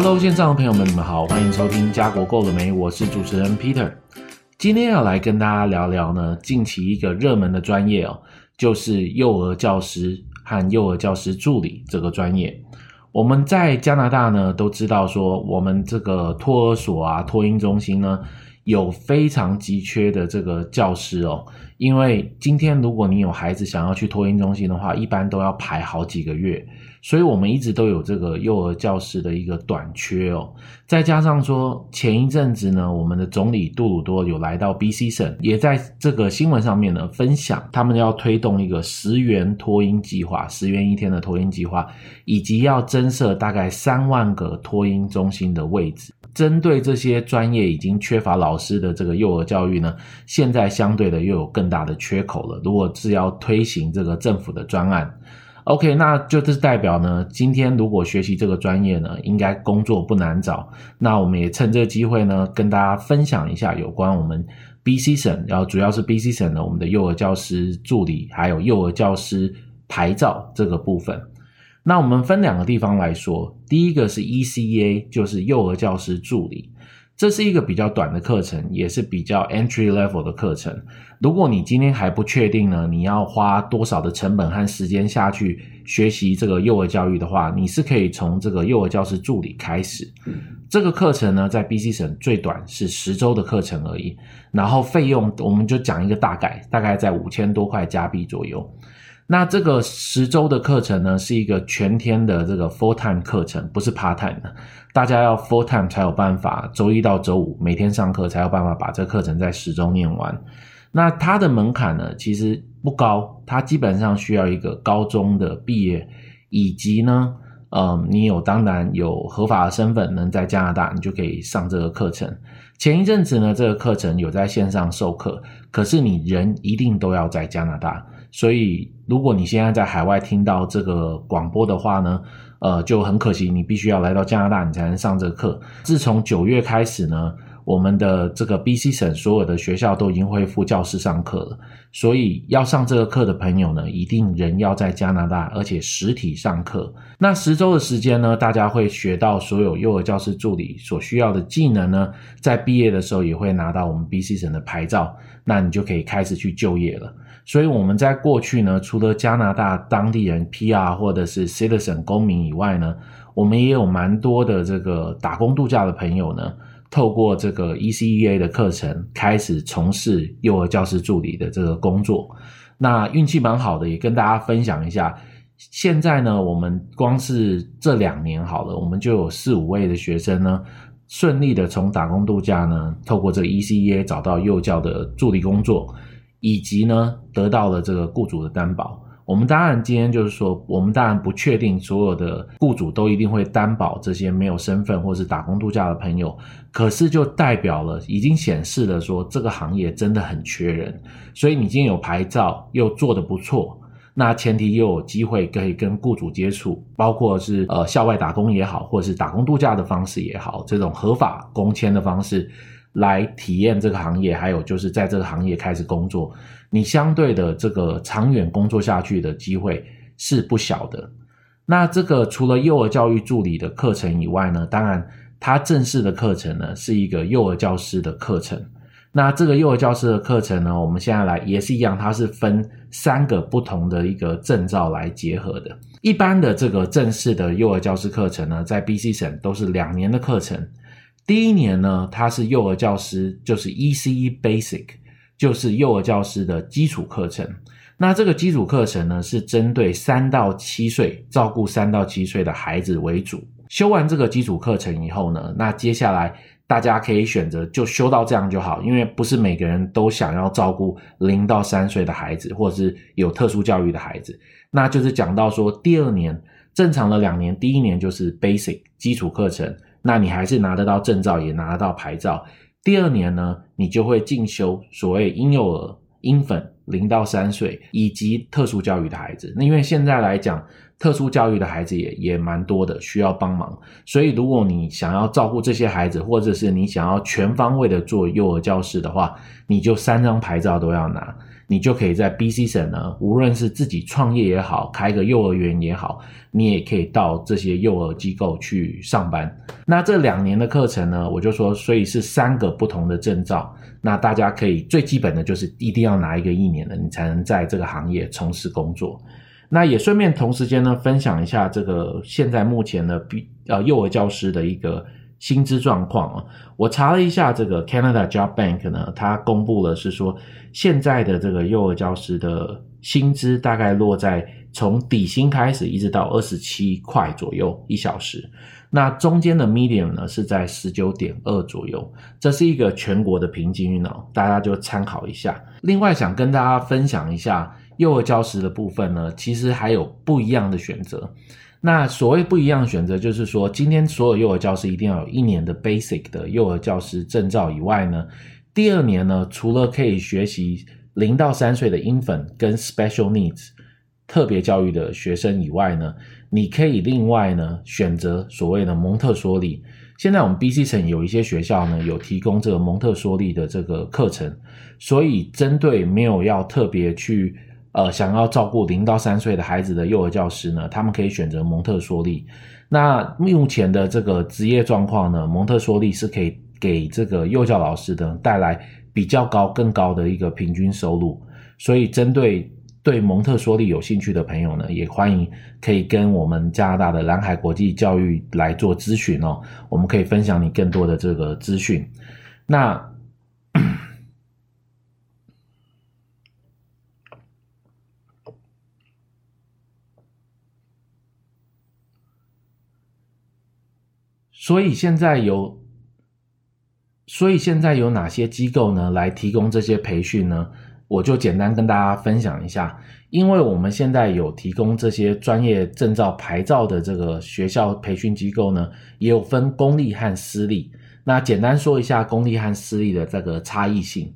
Hello，线上的朋友们，你们好，欢迎收听家国够了没？我是主持人 Peter，今天要来跟大家聊聊呢，近期一个热门的专业哦，就是幼儿教师和幼儿教师助理这个专业。我们在加拿大呢，都知道说，我们这个托儿所啊、托婴中心呢，有非常急缺的这个教师哦。因为今天如果你有孩子想要去托婴中心的话，一般都要排好几个月，所以我们一直都有这个幼儿教师的一个短缺哦。再加上说前一阵子呢，我们的总理杜鲁多有来到 BC 省，也在这个新闻上面呢分享，他们要推动一个十元托婴计划，十元一天的托婴计划，以及要增设大概三万个托婴中心的位置。针对这些专业已经缺乏老师的这个幼儿教育呢，现在相对的又有更大的缺口了。如果是要推行这个政府的专案，OK，那就是代表呢，今天如果学习这个专业呢，应该工作不难找。那我们也趁这个机会呢，跟大家分享一下有关我们 BC 省，然后主要是 BC 省的我们的幼儿教师助理，还有幼儿教师牌照这个部分。那我们分两个地方来说，第一个是 ECEA，就是幼儿教师助理，这是一个比较短的课程，也是比较 entry level 的课程。如果你今天还不确定呢，你要花多少的成本和时间下去学习这个幼儿教育的话，你是可以从这个幼儿教师助理开始。这个课程呢，在 BC 省最短是十周的课程而已，然后费用我们就讲一个大概，大概在五千多块加币左右。那这个十周的课程呢，是一个全天的这个 full time 课程，不是 part time 的。大家要 full time 才有办法，周一到周五每天上课才有办法把这个课程在十周念完。那它的门槛呢，其实不高，它基本上需要一个高中的毕业，以及呢，呃，你有当然有合法的身份，能在加拿大，你就可以上这个课程。前一阵子呢，这个课程有在线上授课，可是你人一定都要在加拿大。所以，如果你现在在海外听到这个广播的话呢，呃，就很可惜，你必须要来到加拿大，你才能上这个课。自从九月开始呢，我们的这个 BC 省所有的学校都已经恢复教室上课了。所以，要上这个课的朋友呢，一定人要在加拿大，而且实体上课。那十周的时间呢，大家会学到所有幼儿教师助理所需要的技能呢，在毕业的时候也会拿到我们 BC 省的牌照，那你就可以开始去就业了。所以我们在过去呢，除了加拿大当地人 PR 或者是 Citizen 公民以外呢，我们也有蛮多的这个打工度假的朋友呢，透过这个 ECEA 的课程开始从事幼儿教师助理的这个工作。那运气蛮好的，也跟大家分享一下。现在呢，我们光是这两年好了，我们就有四五位的学生呢，顺利的从打工度假呢，透过这个 ECEA 找到幼教的助理工作。以及呢，得到了这个雇主的担保。我们当然今天就是说，我们当然不确定所有的雇主都一定会担保这些没有身份或是打工度假的朋友。可是就代表了，已经显示了说这个行业真的很缺人。所以你今天有牌照又做得不错，那前提又有机会可以跟雇主接触，包括是呃校外打工也好，或是打工度假的方式也好，这种合法工签的方式。来体验这个行业，还有就是在这个行业开始工作，你相对的这个长远工作下去的机会是不小的。那这个除了幼儿教育助理的课程以外呢，当然它正式的课程呢是一个幼儿教师的课程。那这个幼儿教师的课程呢，我们现在来也是一样，它是分三个不同的一个证照来结合的。一般的这个正式的幼儿教师课程呢，在 BC 省都是两年的课程。第一年呢，他是幼儿教师，就是 ECE Basic，就是幼儿教师的基础课程。那这个基础课程呢，是针对三到七岁，照顾三到七岁的孩子为主。修完这个基础课程以后呢，那接下来大家可以选择就修到这样就好，因为不是每个人都想要照顾零到三岁的孩子，或者是有特殊教育的孩子。那就是讲到说，第二年正常的两年，第一年就是 Basic 基础课程。那你还是拿得到证照，也拿得到牌照。第二年呢，你就会进修所谓婴幼儿、婴粉零到三岁以及特殊教育的孩子。那因为现在来讲，特殊教育的孩子也也蛮多的，需要帮忙。所以，如果你想要照顾这些孩子，或者是你想要全方位的做幼儿教师的话，你就三张牌照都要拿。你就可以在 BC 省呢，无论是自己创业也好，开个幼儿园也好，你也可以到这些幼儿机构去上班。那这两年的课程呢，我就说，所以是三个不同的证照。那大家可以最基本的就是一定要拿一个一年的，你才能在这个行业从事工作。那也顺便同时间呢，分享一下这个现在目前的 B 呃幼儿教师的一个。薪资状况啊，我查了一下，这个 Canada Job Bank 呢，它公布了是说，现在的这个幼儿教师的薪资大概落在从底薪开始一直到二十七块左右一小时，那中间的 medium 呢是在十九点二左右，这是一个全国的平均哦，大家就参考一下。另外想跟大家分享一下幼儿教师的部分呢，其实还有不一样的选择。那所谓不一样的选择，就是说，今天所有幼儿教师一定要有一年的 basic 的幼儿教师证照以外呢，第二年呢，除了可以学习零到三岁的 infant 跟 special needs 特别教育的学生以外呢，你可以另外呢选择所谓的蒙特梭利。现在我们 BC 省有一些学校呢有提供这个蒙特梭利的这个课程，所以针对没有要特别去。呃，想要照顾零到三岁的孩子的幼儿教师呢，他们可以选择蒙特梭利。那目前的这个职业状况呢，蒙特梭利是可以给这个幼教老师的带来比较高、更高的一个平均收入。所以，针对对蒙特梭利有兴趣的朋友呢，也欢迎可以跟我们加拿大的蓝海国际教育来做咨询哦，我们可以分享你更多的这个资讯。那。所以现在有，所以现在有哪些机构呢，来提供这些培训呢？我就简单跟大家分享一下。因为我们现在有提供这些专业证照牌照的这个学校培训机构呢，也有分公立和私立。那简单说一下公立和私立的这个差异性。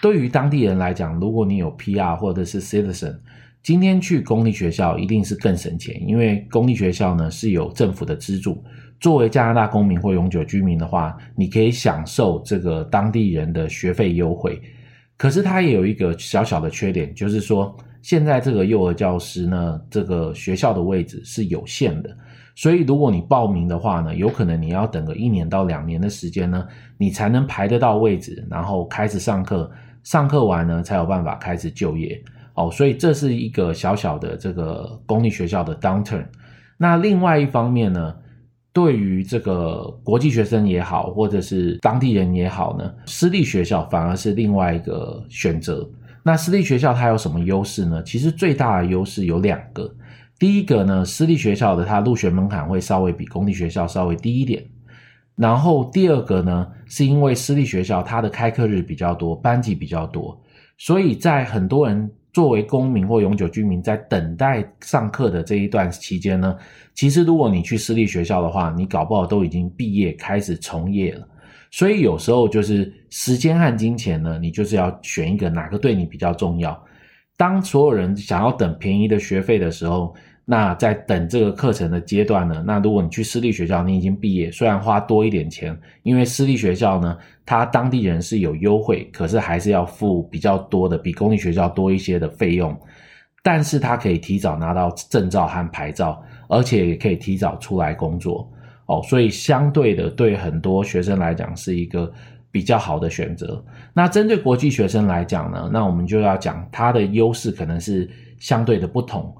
对于当地人来讲，如果你有 PR 或者是 Citizen，今天去公立学校一定是更省钱，因为公立学校呢是有政府的资助。作为加拿大公民或永久居民的话，你可以享受这个当地人的学费优惠。可是它也有一个小小的缺点，就是说现在这个幼儿教师呢，这个学校的位置是有限的。所以如果你报名的话呢，有可能你要等个一年到两年的时间呢，你才能排得到位置，然后开始上课。上课完呢，才有办法开始就业。哦，所以这是一个小小的这个公立学校的 downturn。那另外一方面呢，对于这个国际学生也好，或者是当地人也好呢，私立学校反而是另外一个选择。那私立学校它有什么优势呢？其实最大的优势有两个。第一个呢，私立学校的它入学门槛会稍微比公立学校稍微低一点。然后第二个呢，是因为私立学校它的开课日比较多，班级比较多，所以在很多人。作为公民或永久居民，在等待上课的这一段期间呢，其实如果你去私立学校的话，你搞不好都已经毕业开始从业了。所以有时候就是时间和金钱呢，你就是要选一个哪个对你比较重要。当所有人想要等便宜的学费的时候，那在等这个课程的阶段呢，那如果你去私立学校，你已经毕业，虽然花多一点钱，因为私立学校呢，它当地人是有优惠，可是还是要付比较多的，比公立学校多一些的费用，但是他可以提早拿到证照和牌照，而且也可以提早出来工作，哦，所以相对的，对很多学生来讲是一个比较好的选择。那针对国际学生来讲呢，那我们就要讲它的优势可能是相对的不同。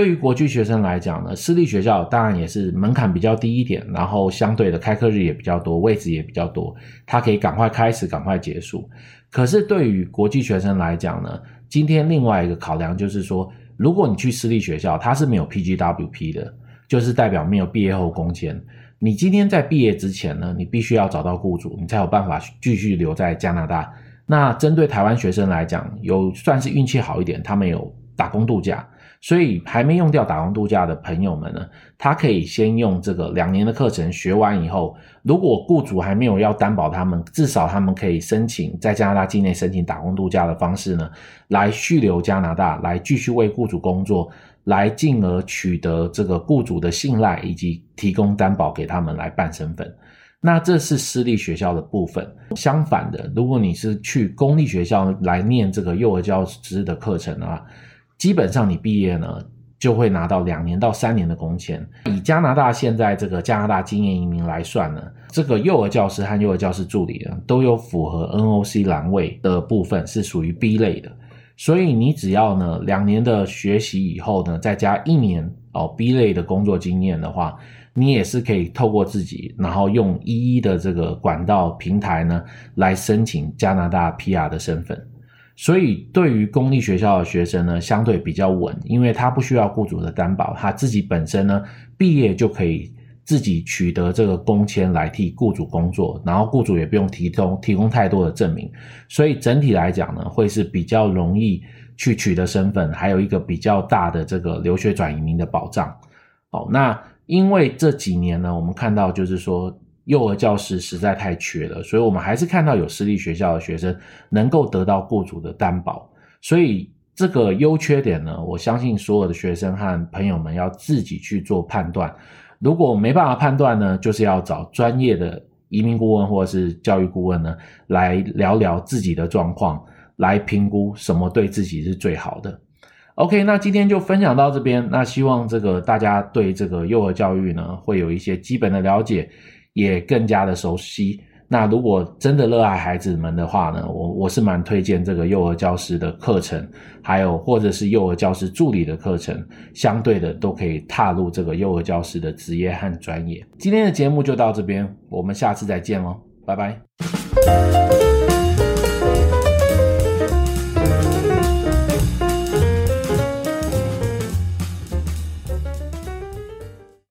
对于国际学生来讲呢，私立学校当然也是门槛比较低一点，然后相对的开课日也比较多，位置也比较多，它可以赶快开始，赶快结束。可是对于国际学生来讲呢，今天另外一个考量就是说，如果你去私立学校，它是没有 PGWP 的，就是代表没有毕业后工签。你今天在毕业之前呢，你必须要找到雇主，你才有办法继续留在加拿大。那针对台湾学生来讲，有算是运气好一点，他们有打工度假。所以还没用掉打工度假的朋友们呢，他可以先用这个两年的课程学完以后，如果雇主还没有要担保他们，至少他们可以申请在加拿大境内申请打工度假的方式呢，来续留加拿大，来继续为雇主工作，来进而取得这个雇主的信赖，以及提供担保给他们来办身份。那这是私立学校的部分。相反的，如果你是去公立学校来念这个幼儿教师的课程啊，基本上你毕业呢就会拿到两年到三年的工签。以加拿大现在这个加拿大经验移民来算呢，这个幼儿教师和幼儿教师助理呢都有符合 NOC 栏位的部分，是属于 B 类的。所以你只要呢两年的学习以后呢，再加一年哦 B 类的工作经验的话，你也是可以透过自己，然后用一一的这个管道平台呢，来申请加拿大 PR 的身份。所以对于公立学校的学生呢，相对比较稳，因为他不需要雇主的担保，他自己本身呢毕业就可以自己取得这个工签来替雇主工作，然后雇主也不用提供提供太多的证明。所以整体来讲呢，会是比较容易去取得身份，还有一个比较大的这个留学转移民的保障。好，那。因为这几年呢，我们看到就是说幼儿教师实在太缺了，所以我们还是看到有私立学校的学生能够得到雇主的担保。所以这个优缺点呢，我相信所有的学生和朋友们要自己去做判断。如果没办法判断呢，就是要找专业的移民顾问或者是教育顾问呢，来聊聊自己的状况，来评估什么对自己是最好的。OK，那今天就分享到这边。那希望这个大家对这个幼儿教育呢，会有一些基本的了解，也更加的熟悉。那如果真的热爱孩子们的话呢，我我是蛮推荐这个幼儿教师的课程，还有或者是幼儿教师助理的课程，相对的都可以踏入这个幼儿教师的职业和专业。今天的节目就到这边，我们下次再见喽，拜拜。